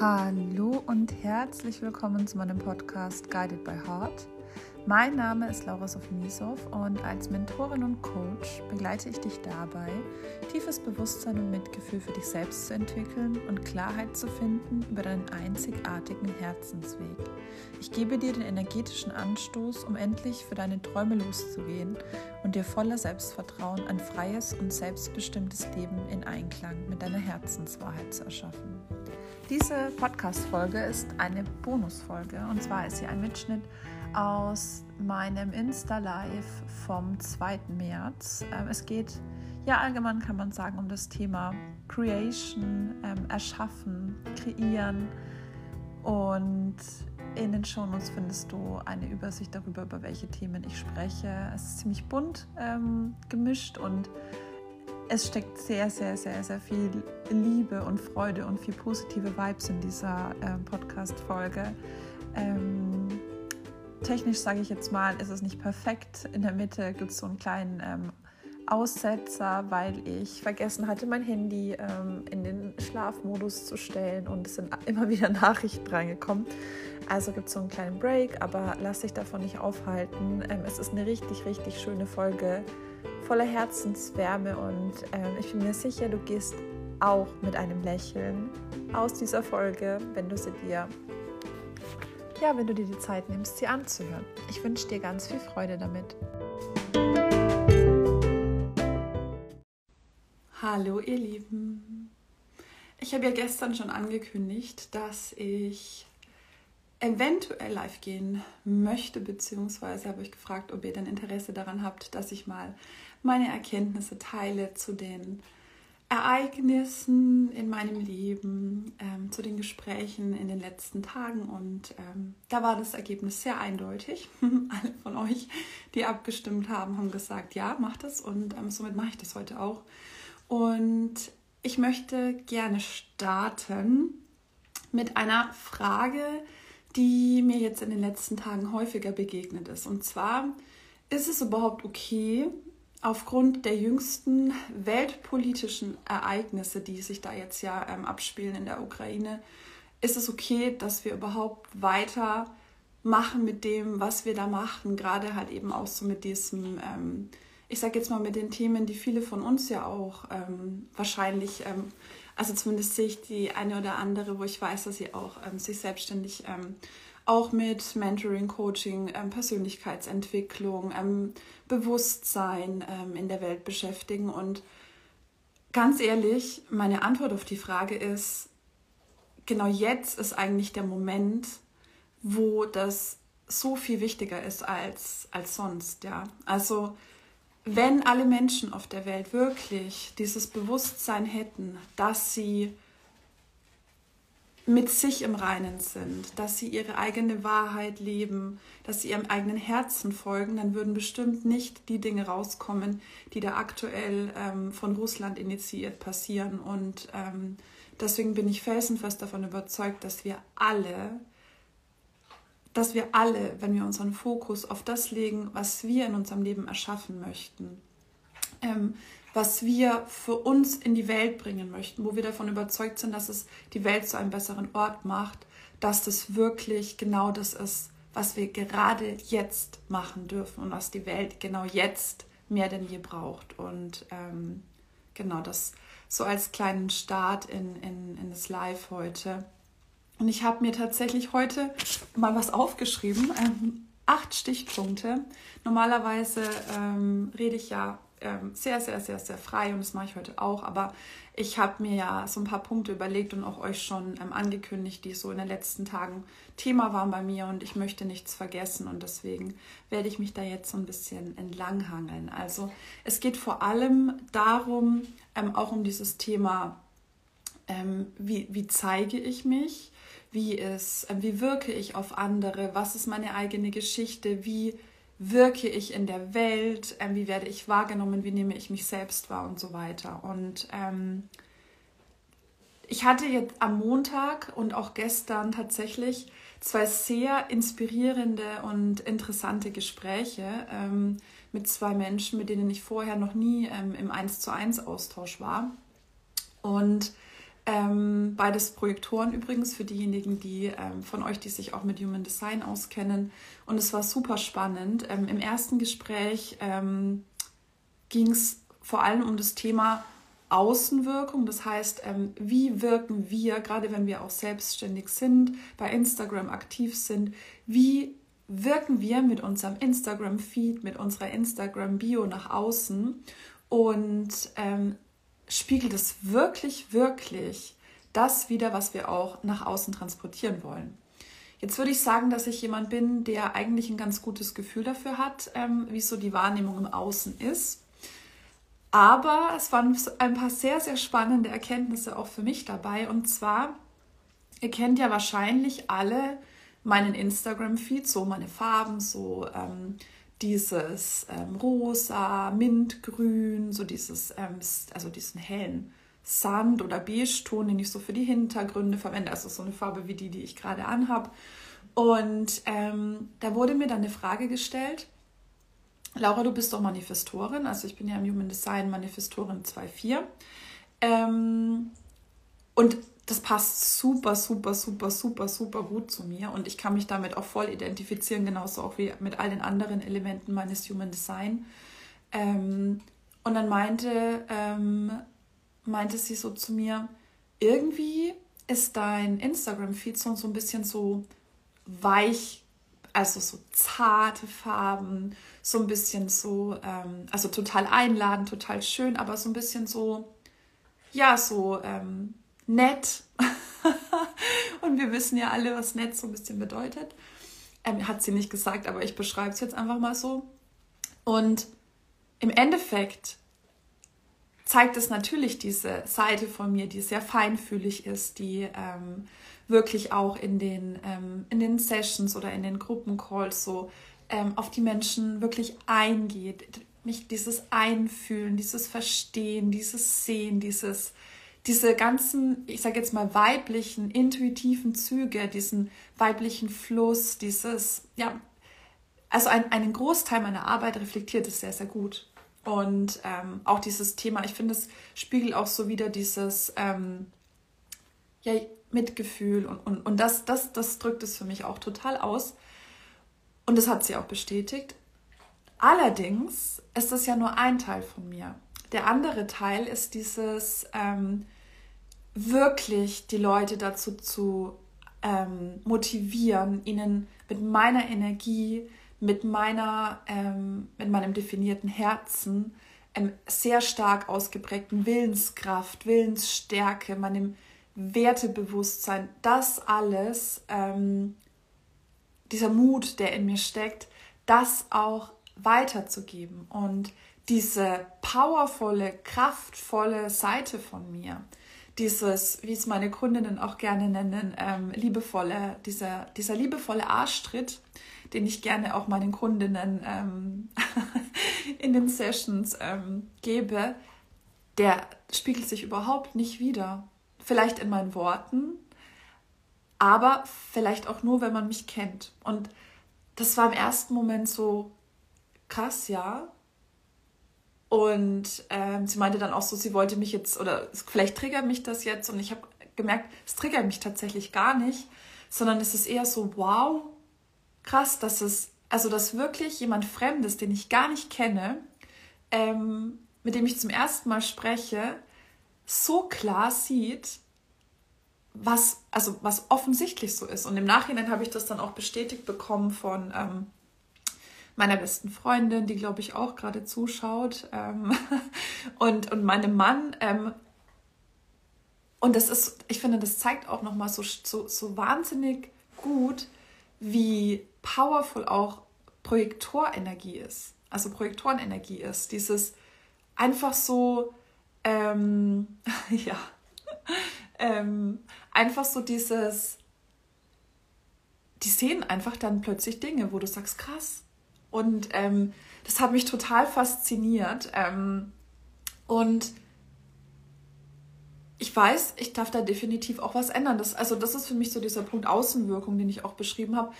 Hallo und herzlich willkommen zu meinem Podcast Guided by Heart. Mein Name ist Laura Sofinisow und als Mentorin und Coach begleite ich dich dabei, tiefes Bewusstsein und Mitgefühl für dich selbst zu entwickeln und Klarheit zu finden über deinen einzigartigen Herzensweg. Ich gebe dir den energetischen Anstoß, um endlich für deine Träume loszugehen und dir voller Selbstvertrauen ein freies und selbstbestimmtes Leben in Einklang mit deiner Herzenswahrheit zu erschaffen. Diese Podcast-Folge ist eine Bonusfolge und zwar ist sie ein Mitschnitt aus meinem Insta-Live vom 2. März. Ähm, es geht ja allgemein, kann man sagen, um das Thema Creation, ähm, Erschaffen, Kreieren. Und in den Shownotes findest du eine Übersicht darüber, über welche Themen ich spreche. Es ist ziemlich bunt ähm, gemischt und es steckt sehr, sehr, sehr, sehr viel Liebe und Freude und viel positive Vibes in dieser äh, Podcast-Folge. Ähm, technisch sage ich jetzt mal, ist es nicht perfekt. In der Mitte gibt es so einen kleinen ähm, Aussetzer, weil ich vergessen hatte, mein Handy ähm, in den Schlafmodus zu stellen und es sind immer wieder Nachrichten reingekommen. Also gibt es so einen kleinen Break, aber lass dich davon nicht aufhalten. Ähm, es ist eine richtig, richtig schöne Folge voller Herzenswärme und ähm, ich bin mir sicher, du gehst auch mit einem Lächeln aus dieser Folge, wenn du sie dir ja, wenn du dir die Zeit nimmst, sie anzuhören. Ich wünsche dir ganz viel Freude damit. Hallo ihr Lieben. Ich habe ja gestern schon angekündigt, dass ich eventuell live gehen möchte, beziehungsweise habe ich gefragt, ob ihr denn Interesse daran habt, dass ich mal meine Erkenntnisse teile zu den Ereignissen in meinem Leben, ähm, zu den Gesprächen in den letzten Tagen. Und ähm, da war das Ergebnis sehr eindeutig. Alle von euch, die abgestimmt haben, haben gesagt, ja, mach das. Und ähm, somit mache ich das heute auch. Und ich möchte gerne starten mit einer Frage, die mir jetzt in den letzten Tagen häufiger begegnet ist. Und zwar, ist es überhaupt okay, aufgrund der jüngsten weltpolitischen Ereignisse, die sich da jetzt ja ähm, abspielen in der Ukraine, ist es okay, dass wir überhaupt weiter machen mit dem, was wir da machen, gerade halt eben auch so mit diesem, ähm, ich sage jetzt mal mit den Themen, die viele von uns ja auch ähm, wahrscheinlich, ähm, also zumindest sehe ich die eine oder andere, wo ich weiß, dass sie auch ähm, sich selbstständig ähm, auch mit Mentoring, Coaching, ähm, Persönlichkeitsentwicklung, ähm, Bewusstsein ähm, in der Welt beschäftigen. Und ganz ehrlich, meine Antwort auf die Frage ist, genau jetzt ist eigentlich der Moment, wo das so viel wichtiger ist als, als sonst. Ja? Also wenn alle Menschen auf der Welt wirklich dieses Bewusstsein hätten, dass sie mit sich im Reinen sind, dass sie ihre eigene Wahrheit leben, dass sie ihrem eigenen Herzen folgen, dann würden bestimmt nicht die Dinge rauskommen, die da aktuell ähm, von Russland initiiert passieren. Und ähm, deswegen bin ich felsenfest davon überzeugt, dass wir alle, dass wir alle, wenn wir unseren Fokus auf das legen, was wir in unserem Leben erschaffen möchten, ähm, was wir für uns in die Welt bringen möchten, wo wir davon überzeugt sind, dass es die Welt zu einem besseren Ort macht, dass das wirklich genau das ist, was wir gerade jetzt machen dürfen und was die Welt genau jetzt mehr denn je braucht. Und ähm, genau das so als kleinen Start in, in, in das Live heute. Und ich habe mir tatsächlich heute mal was aufgeschrieben, ähm, acht Stichpunkte. Normalerweise ähm, rede ich ja ähm, sehr, sehr, sehr, sehr frei und das mache ich heute auch. Aber ich habe mir ja so ein paar Punkte überlegt und auch euch schon ähm, angekündigt, die so in den letzten Tagen Thema waren bei mir und ich möchte nichts vergessen und deswegen werde ich mich da jetzt so ein bisschen entlanghangeln. Also es geht vor allem darum, ähm, auch um dieses Thema, ähm, wie, wie zeige ich mich, wie, ist, äh, wie wirke ich auf andere, was ist meine eigene Geschichte, wie wirke ich in der Welt, ähm, wie werde ich wahrgenommen, wie nehme ich mich selbst wahr und so weiter. Und ähm, ich hatte jetzt am Montag und auch gestern tatsächlich zwei sehr inspirierende und interessante Gespräche ähm, mit zwei Menschen, mit denen ich vorher noch nie ähm, im 1 zu 1 Austausch war. Und Ähm, beides Projektoren übrigens für diejenigen, die ähm, von euch, die sich auch mit Human Design auskennen. Und es war super spannend. Ähm, Im ersten Gespräch ähm, ging es vor allem um das Thema Außenwirkung. Das heißt, ähm, wie wirken wir, gerade wenn wir auch selbstständig sind, bei Instagram aktiv sind, wie wirken wir mit unserem Instagram-Feed, mit unserer Instagram-Bio nach außen und ähm, spiegelt es wirklich, wirklich das wieder, was wir auch nach außen transportieren wollen. Jetzt würde ich sagen, dass ich jemand bin, der eigentlich ein ganz gutes Gefühl dafür hat, ähm, wie so die Wahrnehmung im Außen ist. Aber es waren ein paar sehr, sehr spannende Erkenntnisse auch für mich dabei. Und zwar, ihr kennt ja wahrscheinlich alle meinen Instagram-Feed, so meine Farben, so ähm, dieses ähm, rosa, mintgrün, so dieses, ähm, also diesen hellen Sand- oder Beige-Ton, den ich so für die Hintergründe verwende. Also so eine Farbe wie die, die ich gerade anhabe. Und ähm, da wurde mir dann eine Frage gestellt, Laura, du bist doch Manifestorin, also ich bin ja im Human Design Manifestorin 2.4. Ähm, und das passt super, super, super, super, super gut zu mir und ich kann mich damit auch voll identifizieren, genauso auch wie mit all den anderen Elementen meines Human Design. Ähm, und dann meinte, ähm, meinte sie so zu mir, irgendwie ist dein Instagram-Feed so, ein bisschen so weich, also so zarte Farben, so ein bisschen so, ähm, also total einladend, total schön, aber so ein bisschen so, ja, so ähm, nett. und wir wissen ja alle, was nett so ein bisschen bedeutet. Ähm, hat sie nicht gesagt, aber ich beschreibe es jetzt einfach mal so. Und im Endeffekt zeigt es natürlich diese Seite von mir, die sehr feinfühlig ist, die ähm, wirklich auch in den, ähm, in den Sessions oder in den Gruppencalls so ähm, auf die Menschen wirklich eingeht. Mich dieses Einfühlen, dieses Verstehen, dieses Sehen, dieses diese ganzen, ich sage jetzt mal, weiblichen, intuitiven Züge, diesen weiblichen Fluss, dieses, ja, also ein, einen Großteil meiner Arbeit reflektiert es sehr, sehr gut. Und ähm, auch dieses Thema, ich finde, es spiegelt auch so wieder dieses ähm, ja, Mitgefühl und, und, und das, das, das drückt es für mich auch total aus. Und das hat sie auch bestätigt. Allerdings ist das ja nur ein Teil von mir. Der andere Teil ist dieses ähm, wirklich die Leute dazu zu ähm, motivieren, ihnen mit meiner Energie, mit meiner, ähm, mit meinem definierten Herzen, ähm, sehr stark ausgeprägten Willenskraft, Willensstärke, meinem Wertebewusstsein, das alles, ähm, dieser Mut, der in mir steckt, das auch weiterzugeben. Und diese powervolle, kraftvolle Seite von mir, dieses, wie es meine Kundinnen auch gerne nennen, ähm, liebevolle, dieser, dieser liebevolle Arschtritt, den ich gerne auch meinen Kundinnen ähm, in den Sessions ähm, gebe, der spiegelt sich überhaupt nicht wieder. Vielleicht in meinen Worten, aber vielleicht auch nur, wenn man mich kennt. Und das war im ersten Moment so krass, ja, und ähm, sie meinte dann auch so, sie wollte mich jetzt, oder vielleicht triggert mich das jetzt. Und ich habe gemerkt, es triggert mich tatsächlich gar nicht, sondern es ist eher so, wow, krass, dass es, also dass wirklich jemand Fremdes, den ich gar nicht kenne, ähm, mit dem ich zum ersten Mal spreche, so klar sieht, was, also was offensichtlich so ist. Und im Nachhinein habe ich das dann auch bestätigt bekommen von ähm, meiner besten Freundin, die glaube ich auch gerade zuschaut, ähm, und, und meinem Mann. Ähm, und das ist, ich finde, das zeigt auch nochmal so, so, so wahnsinnig gut, wie powerful auch Projektorenergie ist. Also Projektorenenergie ist. Dieses einfach so, ähm, ja, ähm, einfach so dieses, die sehen einfach dann plötzlich Dinge, wo du sagst, krass, und ähm, das hat mich total fasziniert. Ähm, und ich weiß, ich darf da definitiv auch was ändern. Das, also das ist für mich so dieser Punkt Außenwirkung, den ich auch beschrieben habe.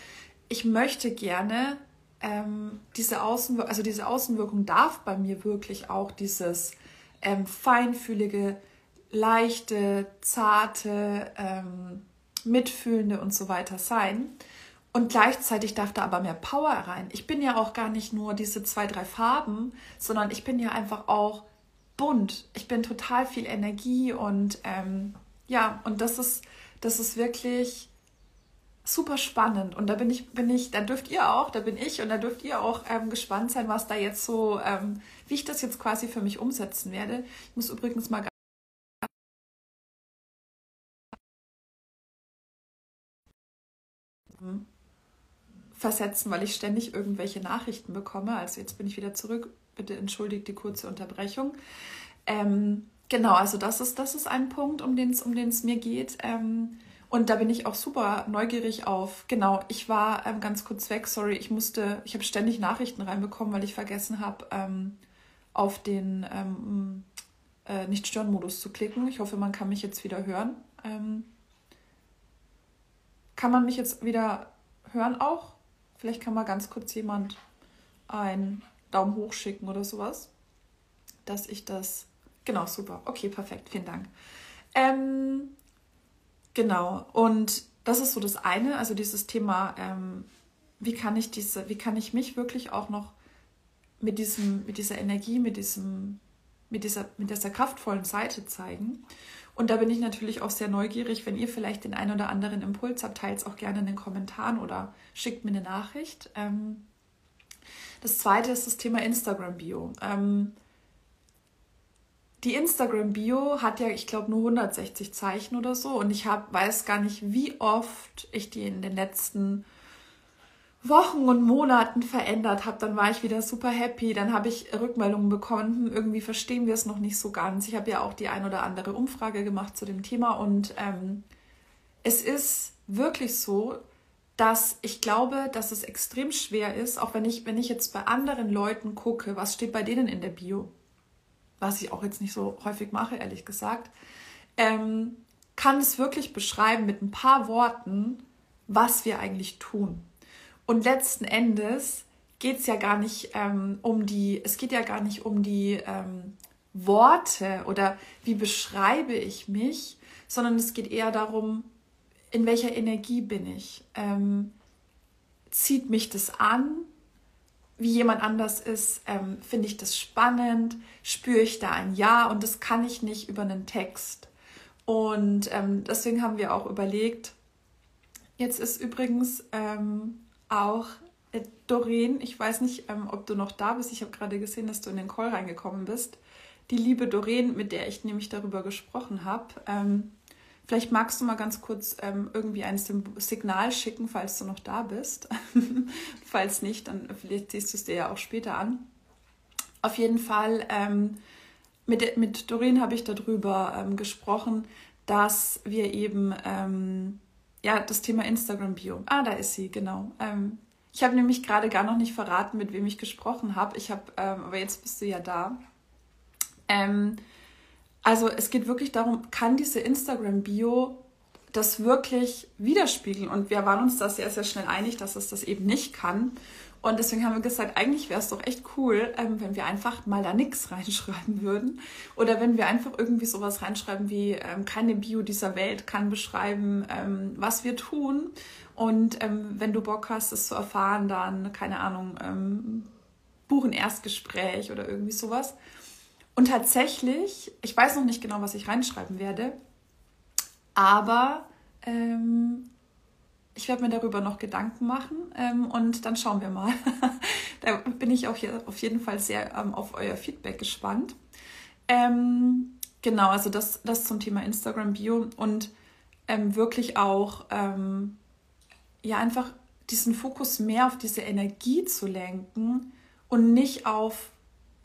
Ich möchte gerne ähm, diese Außenwirkung, also diese Außenwirkung darf bei mir wirklich auch dieses ähm, feinfühlige, leichte, zarte, ähm, mitfühlende und so weiter sein. Und gleichzeitig darf da aber mehr Power rein. Ich bin ja auch gar nicht nur diese zwei, drei Farben, sondern ich bin ja einfach auch bunt. Ich bin total viel Energie und ähm, ja, und das ist, das ist wirklich super spannend. Und da bin ich, bin ich, da dürft ihr auch, da bin ich und da dürft ihr auch ähm, gespannt sein, was da jetzt so, ähm, wie ich das jetzt quasi für mich umsetzen werde. Ich muss übrigens mal versetzen, weil ich ständig irgendwelche Nachrichten bekomme. Also jetzt bin ich wieder zurück. Bitte entschuldigt die kurze Unterbrechung. Ähm, genau, also das ist, das ist ein Punkt, um den es um mir geht. Ähm, und da bin ich auch super neugierig auf. Genau, ich war ähm, ganz kurz weg, sorry, ich musste, ich habe ständig Nachrichten reinbekommen, weil ich vergessen habe, ähm, auf den ähm, äh, Nicht-Stören-Modus zu klicken. Ich hoffe, man kann mich jetzt wieder hören. Ähm, kann man mich jetzt wieder hören auch? Vielleicht kann mal ganz kurz jemand einen Daumen hoch schicken oder sowas, dass ich das. Genau, super. Okay, perfekt. Vielen Dank. Ähm, genau. Und das ist so das eine, also dieses Thema, ähm, wie kann ich diese, wie kann ich mich wirklich auch noch mit diesem, mit dieser Energie, mit diesem, mit dieser, mit dieser kraftvollen Seite zeigen. Und da bin ich natürlich auch sehr neugierig, wenn ihr vielleicht den einen oder anderen Impuls habt, teilt es auch gerne in den Kommentaren oder schickt mir eine Nachricht. Ähm, das zweite ist das Thema Instagram-Bio. Ähm, die Instagram-Bio hat ja, ich glaube, nur 160 Zeichen oder so. Und ich hab, weiß gar nicht, wie oft ich die in den letzten Wochen und Monaten verändert habe, dann war ich wieder super happy. Dann habe ich Rückmeldungen bekommen, hm, irgendwie verstehen wir es noch nicht so ganz. Ich habe ja auch die ein oder andere Umfrage gemacht zu dem Thema und ähm, es ist wirklich so, dass ich glaube, dass es extrem schwer ist, auch wenn ich, wenn ich jetzt bei anderen Leuten gucke, was steht bei denen in der Bio, was ich auch jetzt nicht so häufig mache, ehrlich gesagt, ähm, kann es wirklich beschreiben mit ein paar Worten, was wir eigentlich tun. Und letzten Endes geht es ja gar nicht ähm, um die, es geht ja gar nicht um die ähm, Worte oder wie beschreibe ich mich, sondern es geht eher darum, in welcher Energie bin ich. Ähm, zieht mich das an, wie jemand anders ist, ähm, finde ich das spannend, spüre ich da ein Ja und das kann ich nicht über einen Text. Und ähm, deswegen haben wir auch überlegt, jetzt ist übrigens ähm, auch äh, Doreen, ich weiß nicht, ähm, ob du noch da bist. Ich habe gerade gesehen, dass du in den Call reingekommen bist. Die liebe Doreen, mit der ich nämlich darüber gesprochen habe. Ähm, vielleicht magst du mal ganz kurz ähm, irgendwie ein Signal schicken, falls du noch da bist. falls nicht, dann vielleicht siehst du es dir ja auch später an. Auf jeden Fall, ähm, mit, mit Doreen habe ich darüber ähm, gesprochen, dass wir eben ähm, ja, das Thema Instagram-Bio. Ah, da ist sie, genau. Ähm, ich habe nämlich gerade gar noch nicht verraten, mit wem ich gesprochen habe. Ich habe, ähm, aber jetzt bist du ja da. Ähm, also es geht wirklich darum, kann diese Instagram-Bio das wirklich widerspiegeln? Und wir waren uns da sehr, sehr schnell einig, dass es das eben nicht kann. Und deswegen haben wir gesagt, eigentlich wäre es doch echt cool, ähm, wenn wir einfach mal da nichts reinschreiben würden. Oder wenn wir einfach irgendwie sowas reinschreiben wie, ähm, keine Bio dieser Welt kann beschreiben, ähm, was wir tun. Und ähm, wenn du Bock hast, es zu erfahren, dann, keine Ahnung, ähm, buchen Erstgespräch oder irgendwie sowas. Und tatsächlich, ich weiß noch nicht genau, was ich reinschreiben werde, aber ähm, ich werde mir darüber noch Gedanken machen ähm, und dann schauen wir mal. da bin ich auch hier auf jeden Fall sehr ähm, auf euer Feedback gespannt. Ähm, genau, also das, das zum Thema Instagram Bio und ähm, wirklich auch ähm, ja einfach diesen Fokus mehr auf diese Energie zu lenken und nicht auf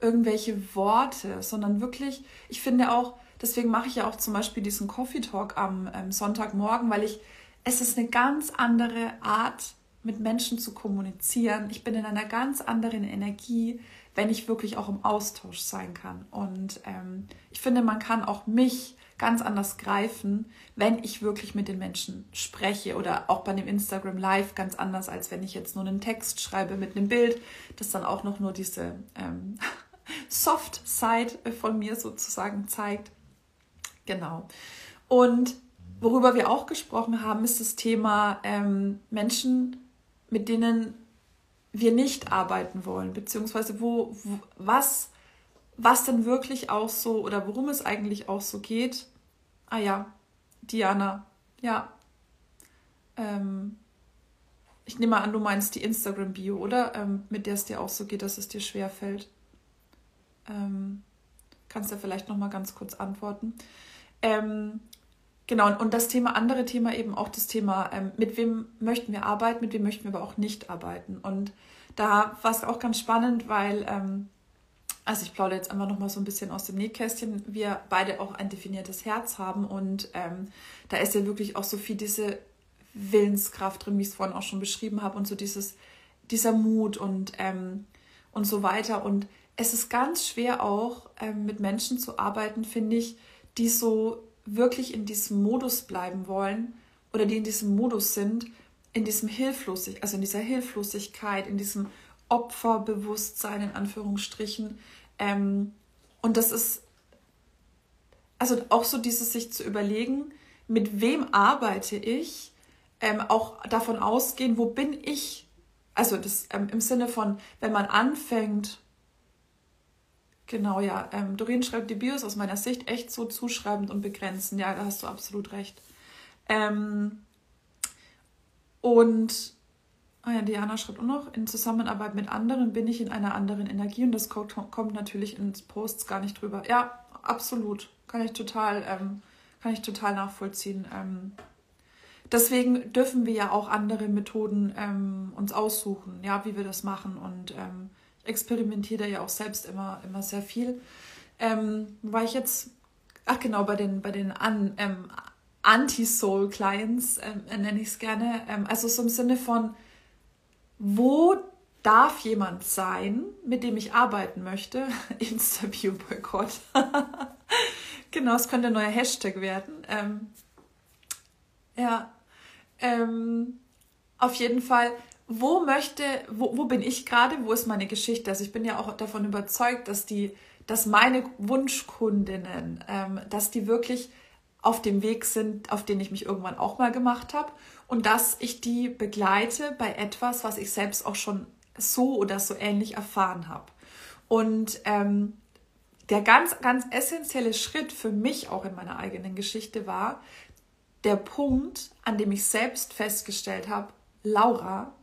irgendwelche Worte, sondern wirklich, ich finde auch, deswegen mache ich ja auch zum Beispiel diesen Coffee Talk am ähm, Sonntagmorgen, weil ich es ist eine ganz andere Art, mit Menschen zu kommunizieren. Ich bin in einer ganz anderen Energie, wenn ich wirklich auch im Austausch sein kann. Und ähm, ich finde, man kann auch mich ganz anders greifen, wenn ich wirklich mit den Menschen spreche oder auch bei dem Instagram Live ganz anders, als wenn ich jetzt nur einen Text schreibe mit einem Bild, das dann auch noch nur diese ähm, Soft Side von mir sozusagen zeigt. Genau. Und worüber wir auch gesprochen haben, ist das Thema ähm, Menschen, mit denen wir nicht arbeiten wollen, beziehungsweise wo, wo, was, was denn wirklich auch so oder worum es eigentlich auch so geht. Ah ja, Diana, ja. Ähm, ich nehme an, du meinst die Instagram-Bio, oder? Ähm, mit der es dir auch so geht, dass es dir schwerfällt. Ähm, kannst du vielleicht noch mal ganz kurz antworten. Ähm, genau, und das Thema, andere Thema eben auch das Thema, ähm, mit wem möchten wir arbeiten, mit wem möchten wir aber auch nicht arbeiten. Und da war es auch ganz spannend, weil, ähm, also ich plaudere jetzt einfach noch mal so ein bisschen aus dem Nähkästchen, wir beide auch ein definiertes Herz haben und ähm, da ist ja wirklich auch so viel diese Willenskraft drin, wie ich es vorhin auch schon beschrieben habe und so dieses, dieser Mut und, ähm, und so weiter. Und es ist ganz schwer auch ähm, mit Menschen zu arbeiten, finde ich, die so wirklich in diesem Modus bleiben wollen oder die in diesem Modus sind, in diesem Hilflosigkeit, also in dieser Hilflosigkeit, in diesem Opferbewusstsein in Anführungsstrichen. Ähm, und das ist also auch so dieses sich zu überlegen, mit wem arbeite ich, ähm, auch davon ausgehen, wo bin ich, also das ähm, im Sinne von, wenn man anfängt, Genau, ja. Ähm, Doreen schreibt, die Bios aus meiner Sicht echt so zuschreibend und begrenzen. Ja, da hast du absolut recht. Ähm, und ah ja, Diana schreibt auch noch, in Zusammenarbeit mit anderen bin ich in einer anderen Energie und das kommt, natürlich in Posts gar nicht drüber. Ja, absolut. Kann ich total, ähm, kann ich total nachvollziehen. Ähm, deswegen dürfen wir ja auch andere Methoden ähm, uns aussuchen, ja, wie wir das machen. Und experimentiere da ja auch selbst immer, immer sehr viel. Ähm, war ich jetzt, ach genau, bei den, bei den An, ähm, Anti-Soul-Clients ähm, nenne ich es gerne. Ähm, also so im Sinne von, wo darf jemand sein, mit dem ich arbeiten möchte? Insta-View-Boykott. genau, es könnte ein neuer Hashtag werden. Ähm, ja, ähm, auf jeden Fall wo möchte, wo, wo bin ich gerade, wo ist meine Geschichte? Also ich bin ja auch davon überzeugt, dass die, dass meine Wunschkundinnen, ähm, dass die wirklich auf dem Weg sind, auf den ich mich irgendwann auch mal gemacht habe und dass ich die begleite bei etwas, was ich selbst auch schon so oder so ähnlich erfahren habe. Und ähm, der ganz, ganz essentielle Schritt für mich auch in meiner eigenen Geschichte war der Punkt, an dem ich selbst festgestellt habe, Laura,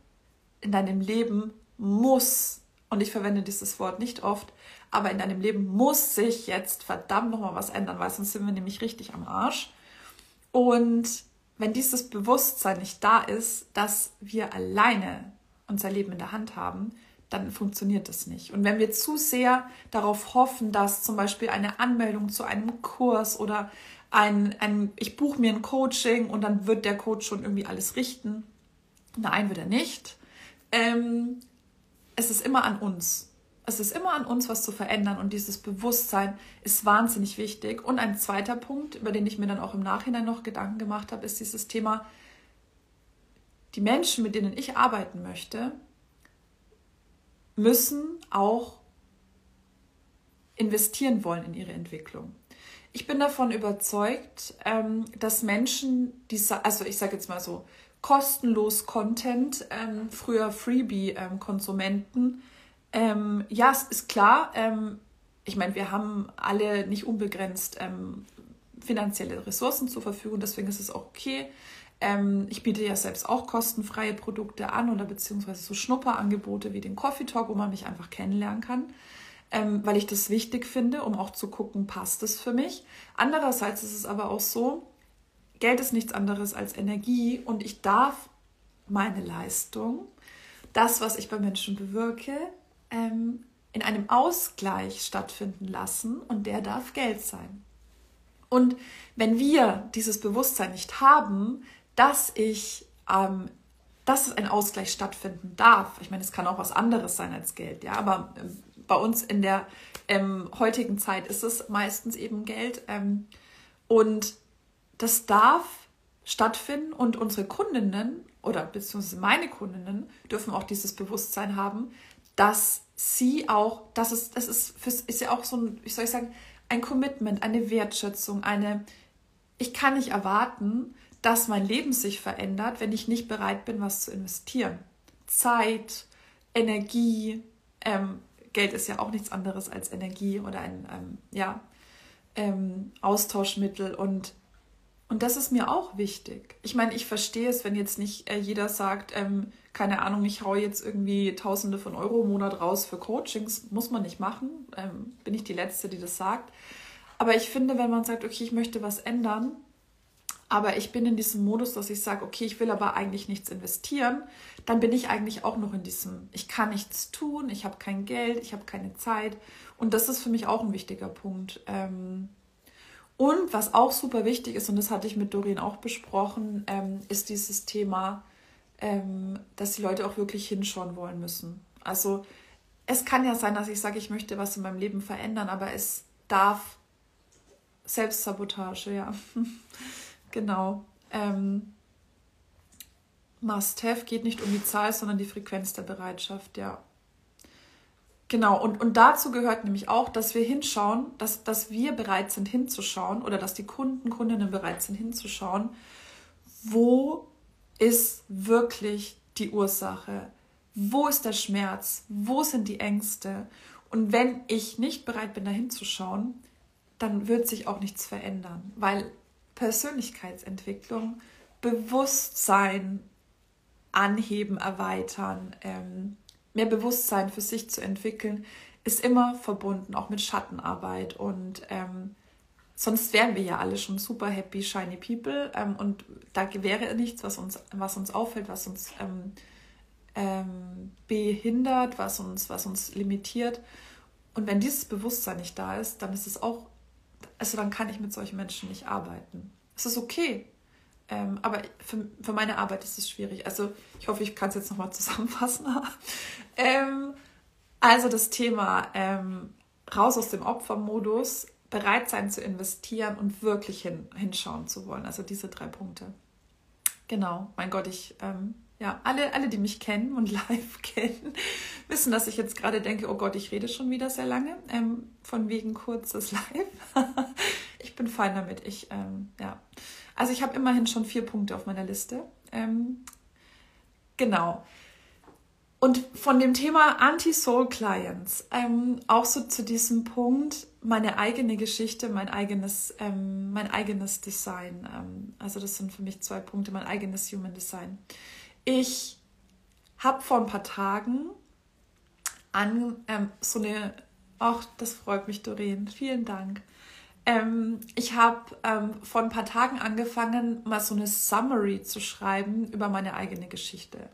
in deinem Leben muss, und ich verwende dieses Wort nicht oft, aber in deinem Leben muss sich jetzt verdammt nochmal was ändern, weil sonst sind wir nämlich richtig am Arsch. Und wenn dieses Bewusstsein nicht da ist, dass wir alleine unser Leben in der Hand haben, dann funktioniert das nicht. Und wenn wir zu sehr darauf hoffen, dass zum Beispiel eine Anmeldung zu einem Kurs oder ein, ein ich buche mir ein Coaching und dann wird der Coach schon irgendwie alles richten, nein, wird er nicht ähm, es ist immer an uns. Es ist immer an uns, was zu verändern und dieses Bewusstsein ist wahnsinnig wichtig. Und ein zweiter Punkt, über den ich mir dann auch im Nachhinein noch Gedanken gemacht habe, ist dieses Thema, die Menschen, mit denen ich arbeiten möchte, müssen auch investieren wollen in ihre Entwicklung. Ich bin davon überzeugt, ähm, dass Menschen, die, also ich sage jetzt mal so, kostenlos Content, ähm, früher Freebie-Konsumenten. Ähm, ja, es ist klar, ähm, ich meine, wir haben alle nicht unbegrenzt ähm, finanzielle Ressourcen zur Verfügung, deswegen ist es auch okay. Ähm, ich biete ja selbst auch kostenfreie Produkte an oder beziehungsweise so Schnupperangebote wie den Coffee Talk, wo man mich einfach kennenlernen kann. Ähm, weil ich das wichtig finde, um auch zu gucken, passt es für mich. Andererseits ist es aber auch so, Geld ist nichts anderes als Energie und ich darf meine Leistung, das, was ich bei Menschen bewirke, ähm, in einem Ausgleich stattfinden lassen und der darf Geld sein. Und wenn wir dieses Bewusstsein nicht haben, dass ich, ähm, dass ein Ausgleich stattfinden darf, ich meine, es kann auch was anderes sein als Geld, ja, aber ähm, bei uns in der ähm, heutigen Zeit ist es meistens eben Geld. Ähm, und das darf stattfinden und unsere Kundinnen oder beziehungsweise meine Kundinnen dürfen auch dieses Bewusstsein haben, dass sie auch, dass es, das ist, ist ja auch so ein, wie soll ich sagen, ein Commitment, eine Wertschätzung, eine, ich kann nicht erwarten, dass mein Leben sich verändert, wenn ich nicht bereit bin, was zu investieren. Zeit, Energie, ähm, Geld ist ja auch nichts anderes als Energie oder ein ähm, ja, ähm, Austauschmittel und und das ist mir auch wichtig. Ich meine, ich verstehe es, wenn jetzt nicht äh, jeder sagt, ähm, keine Ahnung, ich haue jetzt irgendwie Tausende von Euro im Monat raus für Coachings. Muss man nicht machen. Ähm, bin ich die Letzte, die das sagt. Aber ich finde, wenn man sagt, okay, ich möchte was ändern, aber ich bin in diesem Modus, dass ich sage, okay, ich will aber eigentlich nichts investieren, dann bin ich eigentlich auch noch in diesem, ich kann nichts tun, ich habe kein Geld, ich habe keine Zeit. Und das ist für mich auch ein wichtiger Punkt. Ähm, und was auch super wichtig ist, und das hatte ich mit Doreen auch besprochen, ähm, ist dieses Thema, ähm, dass die Leute auch wirklich hinschauen wollen müssen. Also es kann ja sein, dass ich sage, ich möchte was in meinem Leben verändern, aber es darf Selbstsabotage, ja. genau. Ähm, Must-have geht nicht um die Zahl, sondern die Frequenz der Bereitschaft, ja. Genau, und, und dazu gehört nämlich auch, dass wir hinschauen, dass, dass wir bereit sind hinzuschauen oder dass die Kunden, Kundinnen bereit sind hinzuschauen, wo ist wirklich die Ursache? Wo ist der Schmerz? Wo sind die Ängste? Und wenn ich nicht bereit bin, da hinzuschauen, dann wird sich auch nichts verändern, weil Persönlichkeitsentwicklung, Bewusstsein anheben, erweitern, ähm, mehr Bewusstsein für sich zu entwickeln, ist immer verbunden, auch mit Schattenarbeit. Und ähm, sonst wären wir ja alle schon super happy, shiny people. Ähm, und da wäre nichts, was uns, was uns auffällt, was uns ähm, ähm, behindert, was uns, was uns limitiert. Und wenn dieses Bewusstsein nicht da ist, dann ist es auch, also dann kann ich mit solchen Menschen nicht arbeiten. Es ist okay, ähm, aber für, für meine Arbeit ist es schwierig. Also ich hoffe, ich kann es jetzt nochmal zusammenfassen. ähm, also das Thema ähm, raus aus dem Opfermodus, bereit sein zu investieren und wirklich hin, hinschauen zu wollen. Also diese drei Punkte. Genau, mein Gott, ich, ähm, ja, alle, alle, die mich kennen und live kennen, wissen, dass ich jetzt gerade denke, oh Gott, ich rede schon wieder sehr lange, ähm, von wegen kurzes Live. ich bin fein damit. Ich, ähm, ja. Also ich habe immerhin schon vier Punkte auf meiner Liste. Ähm, genau. Und von dem Thema Anti-Soul-Clients, ähm, auch so zu diesem Punkt, meine eigene Geschichte, mein eigenes, ähm, mein eigenes Design. Ähm, also das sind für mich zwei Punkte, mein eigenes Human Design. Ich habe vor ein paar Tagen an ähm, so eine, ach, das freut mich, Doreen, vielen Dank. Ähm, ich habe ähm, vor ein paar Tagen angefangen, mal so eine Summary zu schreiben über meine eigene Geschichte.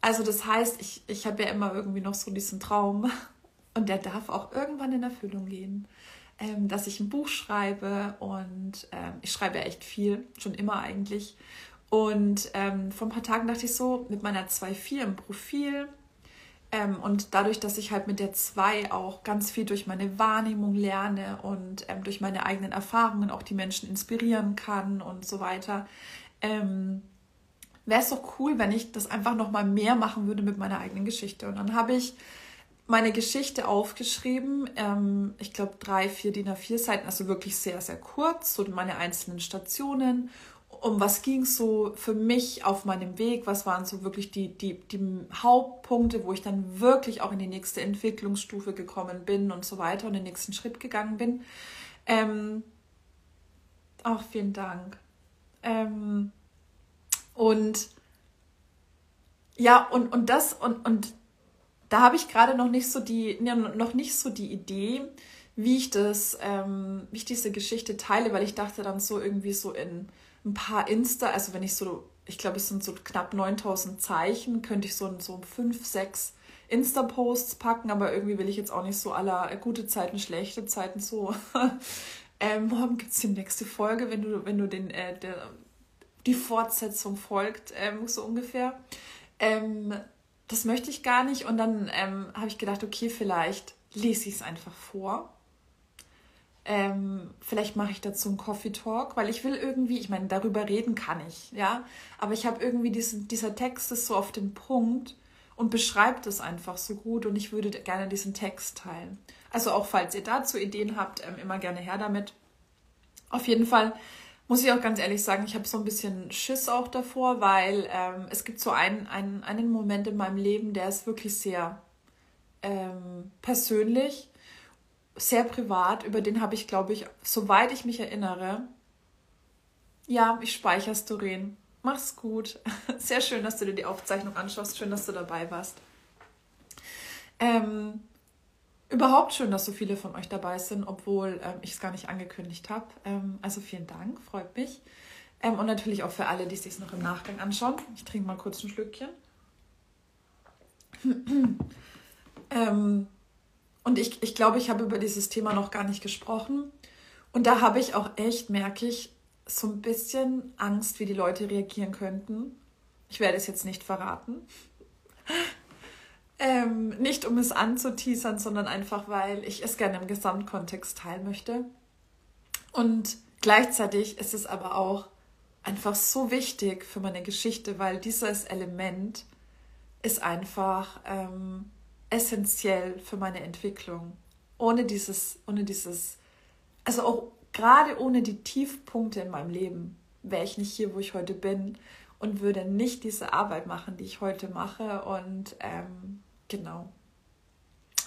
Also das heißt, ich, ich habe ja immer irgendwie noch so diesen Traum und der darf auch irgendwann in Erfüllung gehen, ähm, dass ich ein Buch schreibe und ähm, ich schreibe ja echt viel, schon immer eigentlich. Und ähm, vor ein paar Tagen dachte ich so, mit meiner 2.4 im Profil ähm, und dadurch, dass ich halt mit der 2 auch ganz viel durch meine Wahrnehmung lerne und ähm, durch meine eigenen Erfahrungen auch die Menschen inspirieren kann und so weiter, ähm, wäre es doch cool, wenn ich das einfach noch mal mehr machen würde mit meiner eigenen Geschichte. Und dann habe ich meine Geschichte aufgeschrieben. Ähm, ich glaube, drei, vier DIN A4 Seiten, also wirklich sehr, sehr kurz, so meine einzelnen Stationen. Um was ging es so für mich auf meinem Weg? Was waren so wirklich die, die, die Hauptpunkte, wo ich dann wirklich auch in die nächste Entwicklungsstufe gekommen bin und so weiter und den nächsten Schritt gegangen bin? Ähm, auch vielen Dank. Ähm, und ja, und, und das, und, und da habe ich gerade noch nicht so die, noch nicht so die Idee, wie ich das, ähm, wie ich diese Geschichte teile, weil ich dachte dann so irgendwie so in ein paar Insta, also wenn ich so, ich glaube, es sind so knapp 9000 Zeichen, könnte ich so, so fünf, sechs Insta-Posts packen, aber irgendwie will ich jetzt auch nicht so aller gute Zeiten, schlechte Zeiten so. ähm, morgen gibt es die nächste Folge, wenn du, wenn du den, äh, der, die Fortsetzung folgt, ähm, so ungefähr. Ähm, das möchte ich gar nicht. Und dann ähm, habe ich gedacht, okay, vielleicht lese ich es einfach vor. Ähm, vielleicht mache ich dazu einen Coffee Talk, weil ich will irgendwie, ich meine, darüber reden kann ich, ja. Aber ich habe irgendwie diesen, dieser Text ist so auf den Punkt und beschreibt es einfach so gut und ich würde gerne diesen Text teilen. Also auch falls ihr dazu Ideen habt, ähm, immer gerne her damit. Auf jeden Fall muss ich auch ganz ehrlich sagen, ich habe so ein bisschen Schiss auch davor, weil ähm, es gibt so einen, einen, einen Moment in meinem Leben, der ist wirklich sehr ähm, persönlich, sehr privat. Über den habe ich, glaube ich, soweit ich mich erinnere, ja, ich speicher's, Doreen. Mach's gut. Sehr schön, dass du dir die Aufzeichnung anschaust. Schön, dass du dabei warst. Ähm, überhaupt schön, dass so viele von euch dabei sind, obwohl ähm, ich es gar nicht angekündigt habe. Ähm, also vielen Dank, freut mich. Ähm, und natürlich auch für alle, die es sich noch im Nachgang anschauen. Ich trinke mal kurz ein Schlückchen. Ähm, und ich, ich glaube, ich habe über dieses Thema noch gar nicht gesprochen. Und da habe ich auch echt, merke ich, so ein bisschen Angst, wie die Leute reagieren könnten. Ich werde es jetzt nicht verraten. ähm, nicht um es anzuteasern, sondern einfach, weil ich es gerne im Gesamtkontext teilen möchte. Und gleichzeitig ist es aber auch einfach so wichtig für meine Geschichte, weil dieses Element ist einfach ähm, essentiell für meine Entwicklung. Ohne dieses, ohne dieses, also auch gerade ohne die Tiefpunkte in meinem Leben wäre ich nicht hier, wo ich heute bin und würde nicht diese Arbeit machen, die ich heute mache. Und ähm, genau.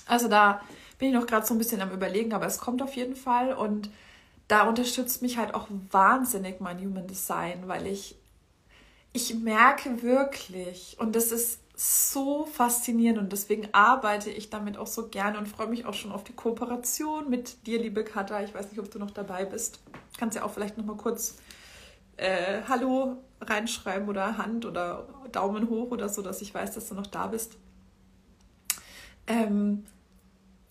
Also da bin ich noch gerade so ein bisschen am Überlegen, aber es kommt auf jeden Fall. Und da unterstützt mich halt auch wahnsinnig mein Human Design, weil ich, ich merke wirklich, und das ist so faszinierend und deswegen arbeite ich damit auch so gerne und freue mich auch schon auf die Kooperation mit dir, liebe Katha. Ich weiß nicht, ob du noch dabei bist. Kannst ja auch vielleicht noch mal kurz äh, Hallo reinschreiben oder Hand oder Daumen hoch oder so, dass ich weiß, dass du noch da bist. Ähm,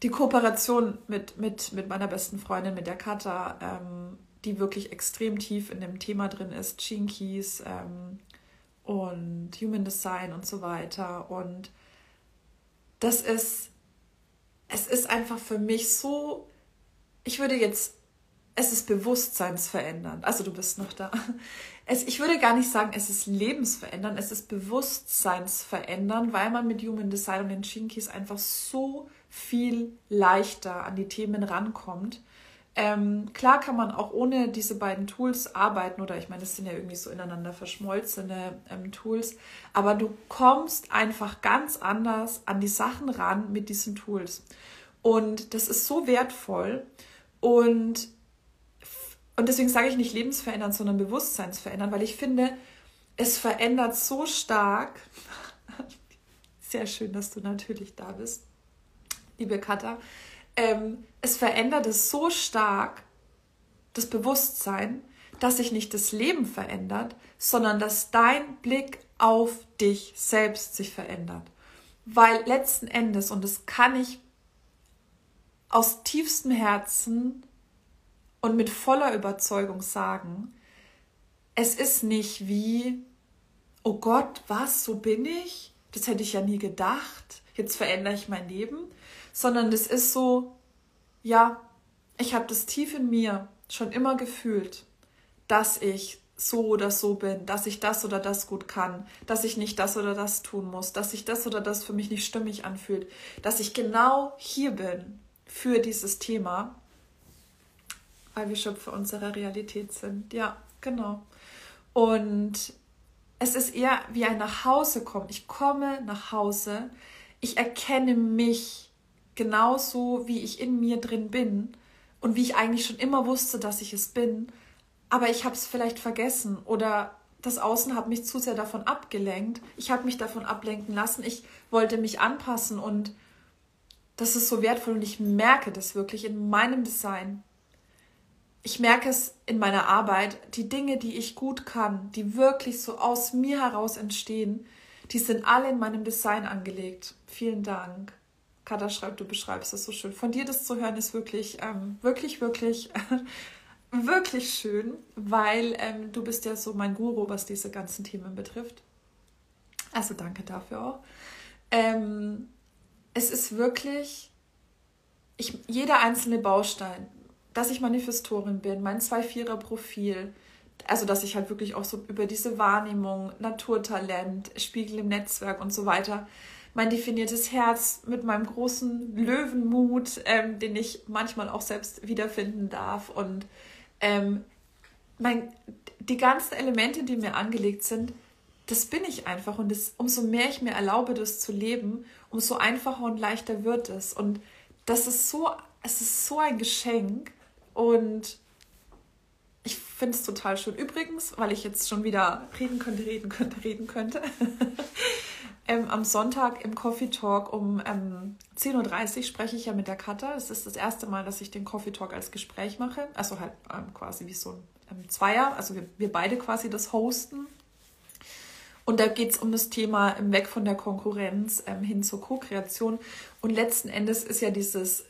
die Kooperation mit, mit, mit meiner besten Freundin, mit der Katha, ähm, die wirklich extrem tief in dem Thema drin ist, Chinkies, ähm, und Human Design und so weiter. Und das ist, es ist einfach für mich so, ich würde jetzt, es ist bewusstseinsverändernd. Also du bist noch da. Es, ich würde gar nicht sagen, es ist lebensverändernd, es ist bewusstseinsverändernd, weil man mit Human Design und den Chinkis einfach so viel leichter an die Themen rankommt ähm, klar kann man auch ohne diese beiden Tools arbeiten oder ich meine, das sind ja irgendwie so ineinander verschmolzene ähm, Tools, aber du kommst einfach ganz anders an die Sachen ran mit diesen Tools. Und das ist so wertvoll und, und deswegen sage ich nicht lebensverändern, sondern bewusstseinsverändern, weil ich finde, es verändert so stark. Sehr schön, dass du natürlich da bist, liebe Katha ähm, es verändert es so stark, das Bewusstsein, dass sich nicht das Leben verändert, sondern dass dein Blick auf dich selbst sich verändert. Weil letzten Endes, und das kann ich aus tiefstem Herzen und mit voller Überzeugung sagen, es ist nicht wie, oh Gott, was, so bin ich? Das hätte ich ja nie gedacht. Jetzt verändere ich mein Leben, sondern das ist so, ja, ich habe das tief in mir schon immer gefühlt, dass ich so oder so bin, dass ich das oder das gut kann, dass ich nicht das oder das tun muss, dass sich das oder das für mich nicht stimmig anfühlt, dass ich genau hier bin für dieses Thema, weil wir Schöpfer unserer Realität sind. Ja, genau. Und es ist eher wie ein Nachhause kommen. Ich komme nach Hause, ich erkenne mich genauso, wie ich in mir drin bin und wie ich eigentlich schon immer wusste, dass ich es bin, aber ich habe es vielleicht vergessen oder das Außen hat mich zu sehr davon abgelenkt. Ich habe mich davon ablenken lassen. Ich wollte mich anpassen und das ist so wertvoll und ich merke das wirklich in meinem Design. Ich merke es in meiner Arbeit, die Dinge, die ich gut kann, die wirklich so aus mir heraus entstehen, die sind alle in meinem Design angelegt. Vielen Dank. Katha schreibt, du beschreibst das so schön. Von dir das zu hören ist wirklich, ähm, wirklich, wirklich, wirklich schön, weil ähm, du bist ja so mein Guru, was diese ganzen Themen betrifft. Also danke dafür auch. Ähm, es ist wirklich, ich, jeder einzelne Baustein, dass ich Manifestorin bin, mein 2-4er-Profil, also dass ich halt wirklich auch so über diese Wahrnehmung, Naturtalent, Spiegel im Netzwerk und so weiter, mein definiertes Herz mit meinem großen Löwenmut, ähm, den ich manchmal auch selbst wiederfinden darf und ähm, mein, die ganzen Elemente, die mir angelegt sind, das bin ich einfach und das, umso mehr ich mir erlaube, das zu leben, umso einfacher und leichter wird es und das ist so, es ist so ein Geschenk und ich finde es total schön. Übrigens, weil ich jetzt schon wieder reden könnte, reden könnte, reden könnte. ähm, am Sonntag im Coffee Talk um ähm, 10.30 Uhr spreche ich ja mit der Katha. Es ist das erste Mal, dass ich den Coffee Talk als Gespräch mache. Also halt ähm, quasi wie so ein ähm, Zweier. Also wir, wir beide quasi das hosten. Und da geht es um das Thema weg von der Konkurrenz ähm, hin zur Co-Kreation. Und letzten Endes ist ja dieses,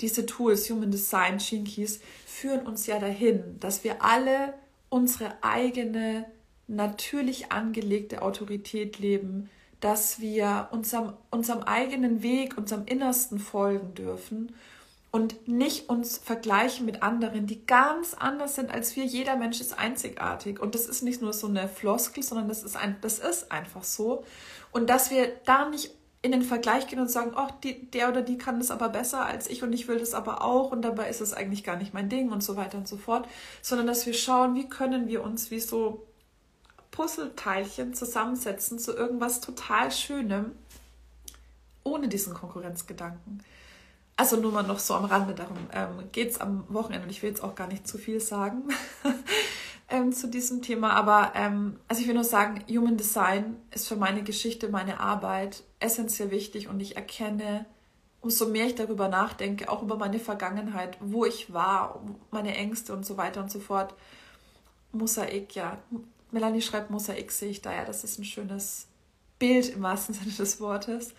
diese Tools, Human Design, Shinkies, führen uns ja dahin, dass wir alle unsere eigene natürlich angelegte Autorität leben, dass wir unserem, unserem eigenen Weg, unserem Innersten folgen dürfen und nicht uns vergleichen mit anderen, die ganz anders sind als wir. Jeder Mensch ist einzigartig und das ist nicht nur so eine Floskel, sondern das ist, ein, das ist einfach so. Und dass wir da nicht in den Vergleich gehen und sagen, oh, die, der oder die kann das aber besser als ich und ich will das aber auch und dabei ist es eigentlich gar nicht mein Ding und so weiter und so fort, sondern dass wir schauen, wie können wir uns wie so Puzzleteilchen zusammensetzen zu irgendwas total Schönem, ohne diesen Konkurrenzgedanken. Also nur mal noch so am Rande, darum ähm, geht es am Wochenende und ich will jetzt auch gar nicht zu viel sagen ähm, zu diesem Thema, aber ähm, also ich will nur sagen, Human Design ist für meine Geschichte, meine Arbeit essentiell wichtig und ich erkenne, umso mehr ich darüber nachdenke, auch über meine Vergangenheit, wo ich war, meine Ängste und so weiter und so fort. Mosaik, ja. Melanie schreibt Mosaik, sehe ich da ja, das ist ein schönes Bild im wahrsten Sinne des Wortes.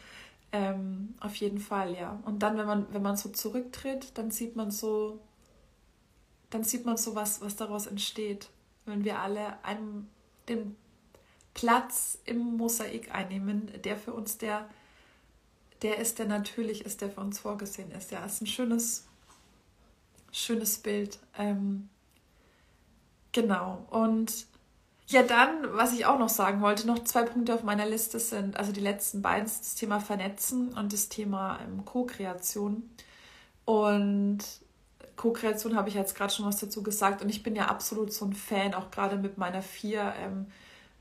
Ähm, auf jeden Fall, ja. Und dann, wenn man, wenn man so zurücktritt, dann sieht man so, dann sieht man so was, was daraus entsteht. Wenn wir alle einen, den Platz im Mosaik einnehmen, der für uns der, der ist, der natürlich ist, der für uns vorgesehen ist. Ja, ist ein schönes, schönes Bild. Ähm, genau. Und ja, dann, was ich auch noch sagen wollte, noch zwei Punkte auf meiner Liste sind, also die letzten beiden, das Thema Vernetzen und das Thema ähm, Co-Kreation. Und Co-Kreation habe ich jetzt gerade schon was dazu gesagt und ich bin ja absolut so ein Fan, auch gerade mit meiner vier, ähm,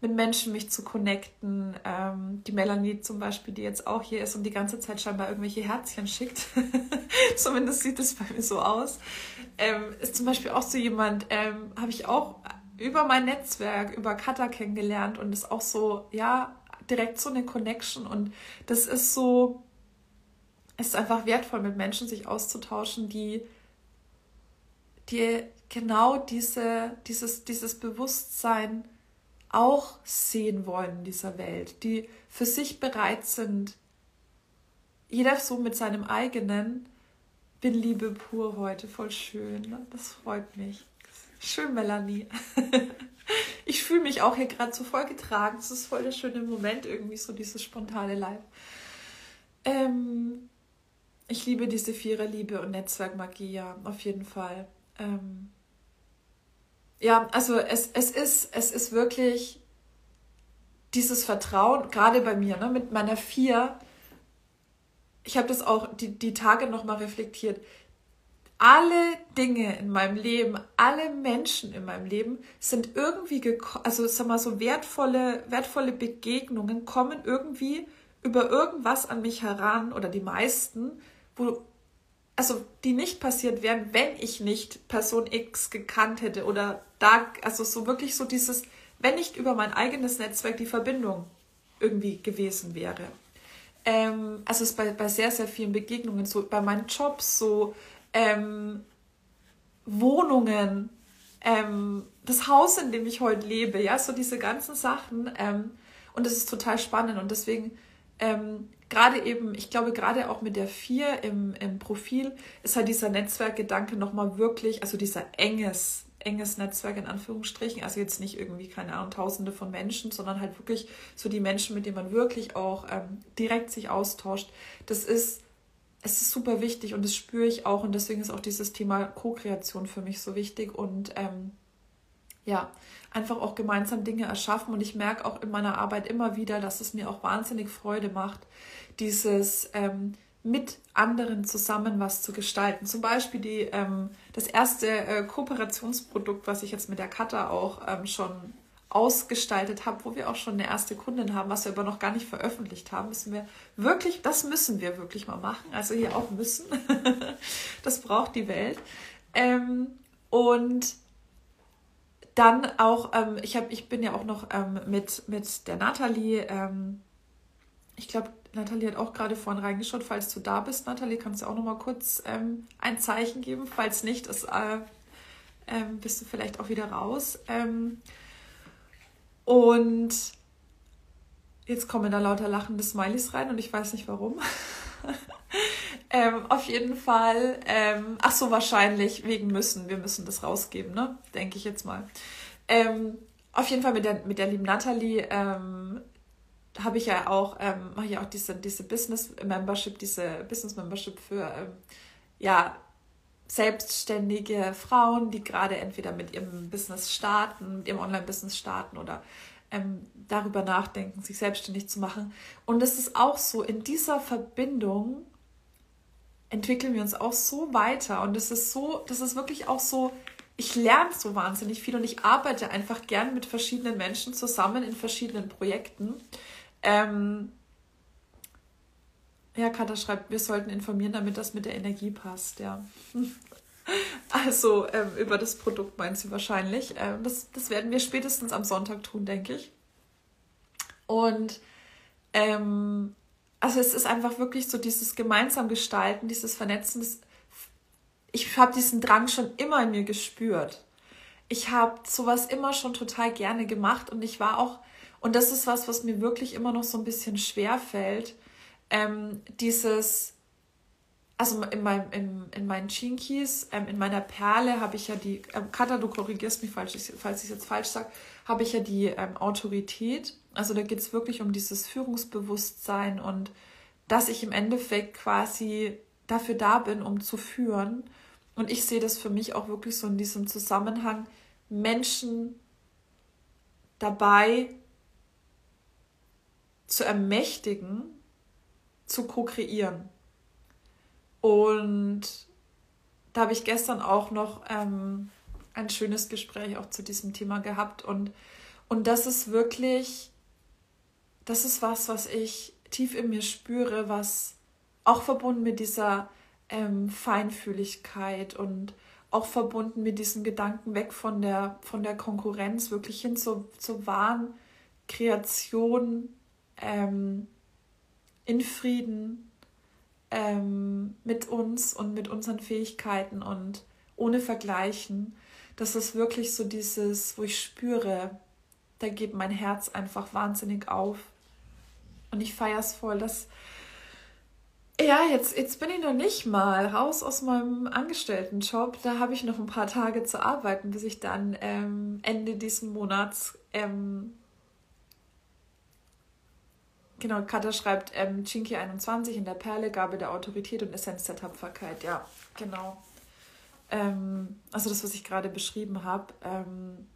mit Menschen mich zu connecten. Ähm, die Melanie zum Beispiel, die jetzt auch hier ist und die ganze Zeit scheinbar irgendwelche Herzchen schickt. Zumindest sieht es bei mir so aus. Ähm, ist zum Beispiel auch so jemand, ähm, habe ich auch über mein Netzwerk, über Kata kennengelernt und ist auch so, ja, direkt so eine Connection und das ist so, es ist einfach wertvoll, mit Menschen sich auszutauschen, die, die genau diese, dieses, dieses Bewusstsein auch sehen wollen in dieser Welt, die für sich bereit sind, jeder so mit seinem eigenen, bin Liebe pur heute, voll schön, das freut mich. Schön, Melanie. Ich fühle mich auch hier gerade so voll getragen. Das ist voll der schöne Moment, irgendwie so dieses spontane Live. Ähm, ich liebe diese Viererliebe und Netzwerkmagie, ja, auf jeden Fall. Ähm, ja, also es, es, ist, es ist wirklich dieses Vertrauen, gerade bei mir, ne, mit meiner Vier. Ich habe das auch die, die Tage nochmal reflektiert alle Dinge in meinem Leben, alle Menschen in meinem Leben sind irgendwie, also sag mal so wertvolle, wertvolle Begegnungen kommen irgendwie über irgendwas an mich heran oder die meisten, wo also die nicht passiert wären, wenn ich nicht Person X gekannt hätte oder da, also so wirklich so dieses, wenn nicht über mein eigenes Netzwerk die Verbindung irgendwie gewesen wäre. Ähm, also es ist bei, bei sehr, sehr vielen Begegnungen so, bei meinen Jobs so, ähm, Wohnungen, ähm, das Haus, in dem ich heute lebe, ja, so diese ganzen Sachen. Ähm, und das ist total spannend und deswegen ähm, gerade eben, ich glaube, gerade auch mit der vier im, im Profil ist halt dieser Netzwerkgedanke nochmal wirklich, also dieser enges, enges Netzwerk in Anführungsstrichen, also jetzt nicht irgendwie, keine Ahnung, tausende von Menschen, sondern halt wirklich so die Menschen, mit denen man wirklich auch ähm, direkt sich austauscht. Das ist es ist super wichtig und das spüre ich auch und deswegen ist auch dieses Thema Co-Kreation für mich so wichtig und ähm, ja, einfach auch gemeinsam Dinge erschaffen. Und ich merke auch in meiner Arbeit immer wieder, dass es mir auch wahnsinnig Freude macht, dieses ähm, mit anderen zusammen was zu gestalten. Zum Beispiel die, ähm, das erste äh, Kooperationsprodukt, was ich jetzt mit der Kata auch ähm, schon ausgestaltet habe, wo wir auch schon eine erste Kundin haben, was wir aber noch gar nicht veröffentlicht haben, müssen wir wirklich, das müssen wir wirklich mal machen. Also hier auch müssen. das braucht die Welt. Ähm, und dann auch, ähm, ich, hab, ich bin ja auch noch ähm, mit, mit der Nathalie, ähm, ich glaube, Nathalie hat auch gerade vorhin reingeschaut. Falls du da bist, Nathalie, kannst du auch noch mal kurz ähm, ein Zeichen geben. Falls nicht, ist, äh, ähm, bist du vielleicht auch wieder raus. Und jetzt kommen da lauter lachende Smileys rein und ich weiß nicht warum. ähm, auf jeden Fall, ähm, ach so, wahrscheinlich wegen müssen. Wir müssen das rausgeben, ne? Denke ich jetzt mal. Ähm, auf jeden Fall mit der, mit der lieben Nathalie ähm, habe ich ja auch, ähm, mache ich auch diese, diese Business Membership, diese Business Membership für ähm, ja, selbstständige Frauen, die gerade entweder mit ihrem Business starten, mit ihrem Online-Business starten oder ähm, darüber nachdenken, sich selbstständig zu machen. Und es ist auch so, in dieser Verbindung entwickeln wir uns auch so weiter. Und es ist so, das ist wirklich auch so, ich lerne so wahnsinnig viel und ich arbeite einfach gern mit verschiedenen Menschen zusammen in verschiedenen Projekten. Ähm, ja, Katha schreibt, wir sollten informieren, damit das mit der Energie passt, ja. Also ähm, über das Produkt meint sie wahrscheinlich. Ähm, das, das werden wir spätestens am Sonntag tun, denke ich. Und ähm, also es ist einfach wirklich so dieses gemeinsam Gestalten, dieses Vernetzen. Das, ich habe diesen Drang schon immer in mir gespürt. Ich habe sowas immer schon total gerne gemacht und ich war auch und das ist was, was mir wirklich immer noch so ein bisschen schwer fällt. Ähm, dieses, also in, meinem, in, in meinen Chinkies, ähm, in meiner Perle habe ich ja die, ähm, Katha, du korrigierst mich, falls ich es jetzt falsch sage, habe ich ja die ähm, Autorität. Also da geht es wirklich um dieses Führungsbewusstsein und dass ich im Endeffekt quasi dafür da bin, um zu führen. Und ich sehe das für mich auch wirklich so in diesem Zusammenhang, Menschen dabei zu ermächtigen, zu ko-kreieren. Und da habe ich gestern auch noch ähm, ein schönes Gespräch auch zu diesem Thema gehabt. Und, und das ist wirklich, das ist was, was ich tief in mir spüre, was auch verbunden mit dieser ähm, Feinfühligkeit und auch verbunden mit diesem Gedanken weg von der, von der Konkurrenz, wirklich hin zur, zur wahren Kreation ähm, in Frieden ähm, mit uns und mit unseren Fähigkeiten und ohne Vergleichen. Das ist wirklich so dieses, wo ich spüre, da geht mein Herz einfach wahnsinnig auf. Und ich feiere es voll, dass. Ja, jetzt, jetzt bin ich noch nicht mal raus aus meinem Angestelltenjob. Da habe ich noch ein paar Tage zu arbeiten, bis ich dann ähm, Ende diesen Monats ähm, Genau, Katha schreibt ähm, Chinky 21 in der Perle, Gabe der Autorität und Essenz der Tapferkeit. Ja, genau. Ähm, also das, was ich gerade beschrieben habe. Ähm,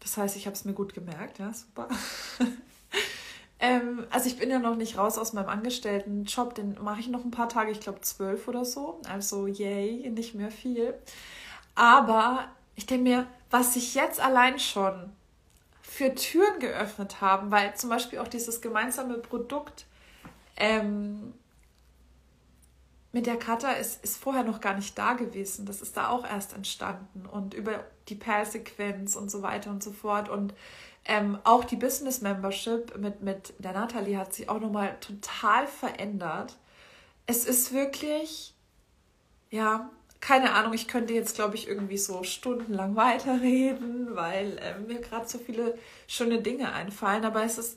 das heißt, ich habe es mir gut gemerkt, ja, super. ähm, also ich bin ja noch nicht raus aus meinem Angestelltenjob, den mache ich noch ein paar Tage, ich glaube zwölf oder so. Also yay, nicht mehr viel. Aber ich denke mir, was ich jetzt allein schon für Türen geöffnet haben, weil zum Beispiel auch dieses gemeinsame Produkt ähm, mit der Kata ist, ist vorher noch gar nicht da gewesen. Das ist da auch erst entstanden und über die Perlsequenz und so weiter und so fort. Und ähm, auch die Business Membership mit, mit der Nathalie hat sich auch nochmal total verändert. Es ist wirklich, ja, keine Ahnung, ich könnte jetzt, glaube ich, irgendwie so stundenlang weiterreden, weil äh, mir gerade so viele schöne Dinge einfallen. Aber es ist,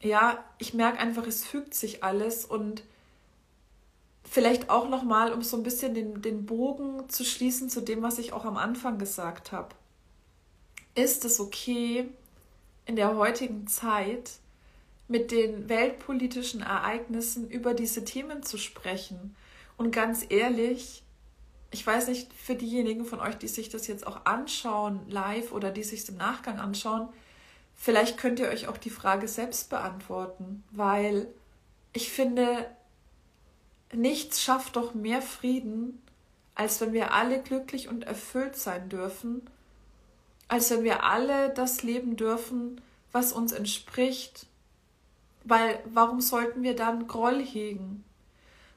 ja, ich merke einfach, es fügt sich alles und vielleicht auch nochmal, um so ein bisschen den, den Bogen zu schließen zu dem, was ich auch am Anfang gesagt habe. Ist es okay, in der heutigen Zeit mit den weltpolitischen Ereignissen über diese Themen zu sprechen? Und ganz ehrlich, ich weiß nicht, für diejenigen von euch, die sich das jetzt auch anschauen, live oder die sich es im Nachgang anschauen, vielleicht könnt ihr euch auch die Frage selbst beantworten, weil ich finde, nichts schafft doch mehr Frieden, als wenn wir alle glücklich und erfüllt sein dürfen, als wenn wir alle das leben dürfen, was uns entspricht. Weil warum sollten wir dann Groll hegen?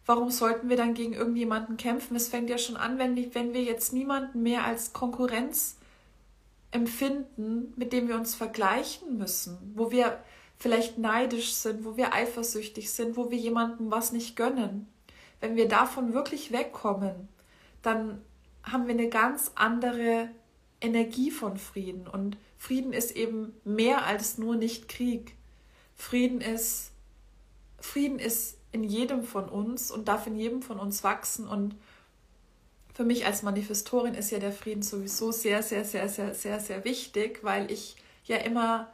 Warum sollten wir dann gegen irgendjemanden kämpfen? Es fängt ja schon an, wenn, wenn wir jetzt niemanden mehr als Konkurrenz empfinden, mit dem wir uns vergleichen müssen, wo wir vielleicht neidisch sind, wo wir eifersüchtig sind, wo wir jemandem was nicht gönnen. Wenn wir davon wirklich wegkommen, dann haben wir eine ganz andere Energie von Frieden. Und Frieden ist eben mehr als nur nicht Krieg. Frieden ist, Frieden ist in jedem von uns und darf in jedem von uns wachsen. Und für mich als Manifestorin ist ja der Frieden sowieso sehr, sehr, sehr, sehr, sehr, sehr wichtig, weil ich ja immer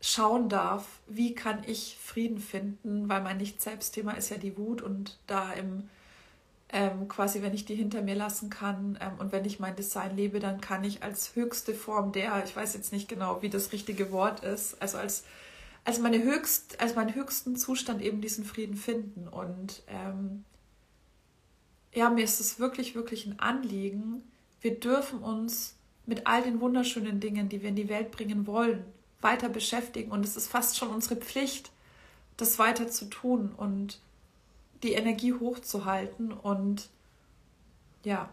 schauen darf, wie kann ich Frieden finden, weil mein Nicht-Selbst-Thema ist ja die Wut und da im ähm, quasi, wenn ich die hinter mir lassen kann ähm, und wenn ich mein Design lebe, dann kann ich als höchste Form der, ich weiß jetzt nicht genau, wie das richtige Wort ist, also als, als, meine höchst, als meinen höchsten Zustand eben diesen Frieden finden. Und ähm, ja, mir ist es wirklich, wirklich ein Anliegen. Wir dürfen uns mit all den wunderschönen Dingen, die wir in die Welt bringen wollen, weiter beschäftigen. Und es ist fast schon unsere Pflicht, das weiter zu tun. Und die Energie hochzuhalten und ja,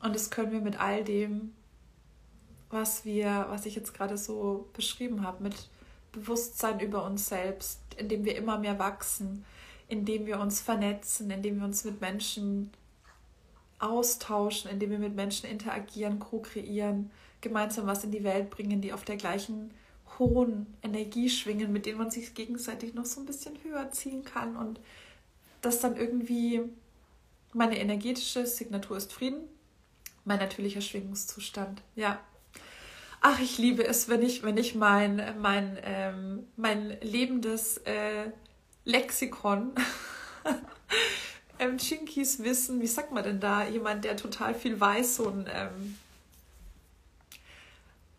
und das können wir mit all dem, was wir, was ich jetzt gerade so beschrieben habe, mit Bewusstsein über uns selbst, indem wir immer mehr wachsen, indem wir uns vernetzen, indem wir uns mit Menschen austauschen, indem wir mit Menschen interagieren, co-kreieren, gemeinsam was in die Welt bringen, die auf der gleichen hohen Energie schwingen, mit denen man sich gegenseitig noch so ein bisschen höher ziehen kann und dass dann irgendwie meine energetische Signatur ist Frieden, mein natürlicher Schwingungszustand. Ja. Ach, ich liebe es, wenn ich, wenn ich mein, mein, ähm, mein lebendes äh, Lexikon ähm, Chinkis Wissen, wie sagt man denn da, jemand, der total viel weiß, so ähm,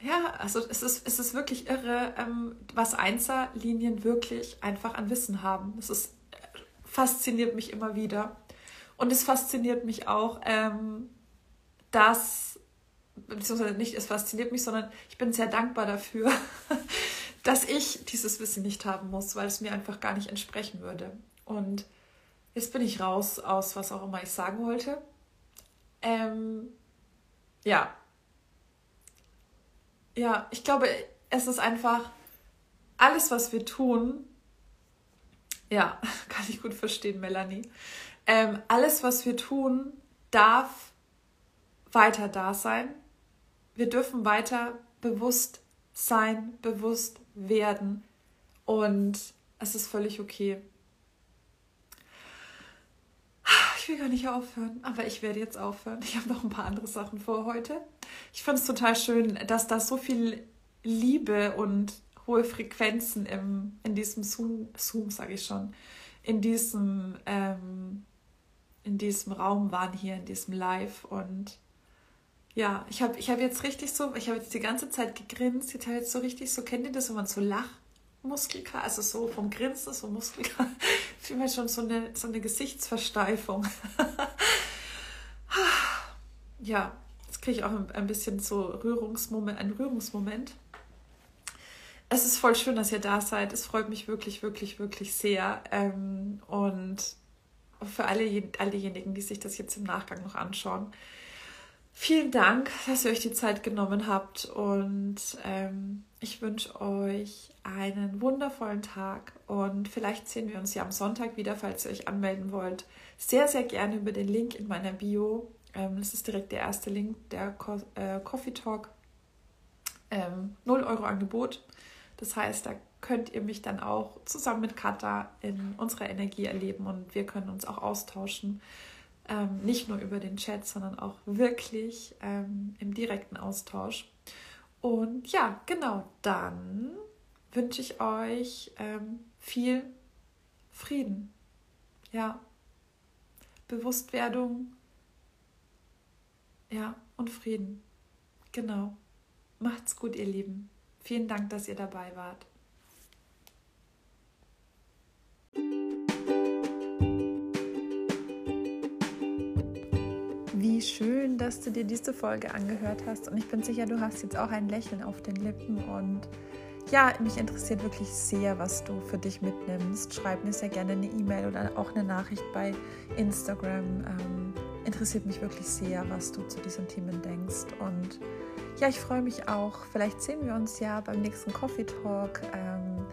ja, also es ist, es ist wirklich irre, ähm, was Einserlinien wirklich einfach an Wissen haben. Es ist fasziniert mich immer wieder. Und es fasziniert mich auch, ähm, dass, beziehungsweise nicht, es fasziniert mich, sondern ich bin sehr dankbar dafür, dass ich dieses Wissen nicht haben muss, weil es mir einfach gar nicht entsprechen würde. Und jetzt bin ich raus aus, was auch immer ich sagen wollte. Ähm, ja. Ja, ich glaube, es ist einfach alles, was wir tun, ja, kann ich gut verstehen, Melanie. Ähm, alles, was wir tun, darf weiter da sein. Wir dürfen weiter bewusst sein, bewusst werden und es ist völlig okay. Ich will gar nicht aufhören, aber ich werde jetzt aufhören. Ich habe noch ein paar andere Sachen vor heute. Ich fand es total schön, dass da so viel Liebe und hohe Frequenzen im, in diesem Zoom, Zoom sage ich schon, in diesem, ähm, in diesem Raum waren hier, in diesem Live. Und ja, ich habe ich hab jetzt richtig so, ich habe jetzt die ganze Zeit gegrinst, ich habe jetzt so richtig so, kennt ihr das, wenn man so lacht? Muskelkater, also so vom Grinsen, so Muskelkater, vielmehr schon so eine, so eine Gesichtsversteifung. ja, jetzt kriege ich auch ein, ein bisschen so Rührungsmoment, einen Rührungsmoment es ist voll schön, dass ihr da seid. Es freut mich wirklich, wirklich, wirklich sehr. Ähm, und für alle, all diejenigen, die sich das jetzt im Nachgang noch anschauen, vielen Dank, dass ihr euch die Zeit genommen habt. Und ähm, ich wünsche euch einen wundervollen Tag. Und vielleicht sehen wir uns ja am Sonntag wieder, falls ihr euch anmelden wollt. Sehr, sehr gerne über den Link in meiner Bio. Ähm, das ist direkt der erste Link, der Co äh, Coffee Talk. Ähm, 0 Euro Angebot. Das heißt, da könnt ihr mich dann auch zusammen mit Katha in unserer Energie erleben und wir können uns auch austauschen. Ähm, nicht nur über den Chat, sondern auch wirklich ähm, im direkten Austausch. Und ja, genau, dann wünsche ich euch ähm, viel Frieden. Ja, Bewusstwerdung, Ja, und Frieden. Genau. Macht's gut, ihr Lieben. Vielen Dank, dass ihr dabei wart. Wie schön, dass du dir diese Folge angehört hast. Und ich bin sicher, du hast jetzt auch ein Lächeln auf den Lippen. Und ja, mich interessiert wirklich sehr, was du für dich mitnimmst. Schreib mir sehr gerne eine E-Mail oder auch eine Nachricht bei Instagram. Ähm, interessiert mich wirklich sehr, was du zu diesen Themen denkst. Und ja, ich freue mich auch. Vielleicht sehen wir uns ja beim nächsten Coffee Talk. Ähm,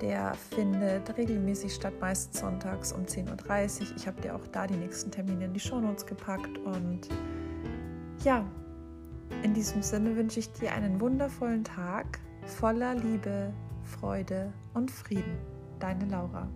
der findet regelmäßig statt, meist sonntags um 10.30 Uhr. Ich habe dir auch da die nächsten Termine in die Shownotes gepackt. Und ja, in diesem Sinne wünsche ich dir einen wundervollen Tag voller Liebe, Freude und Frieden. Deine Laura.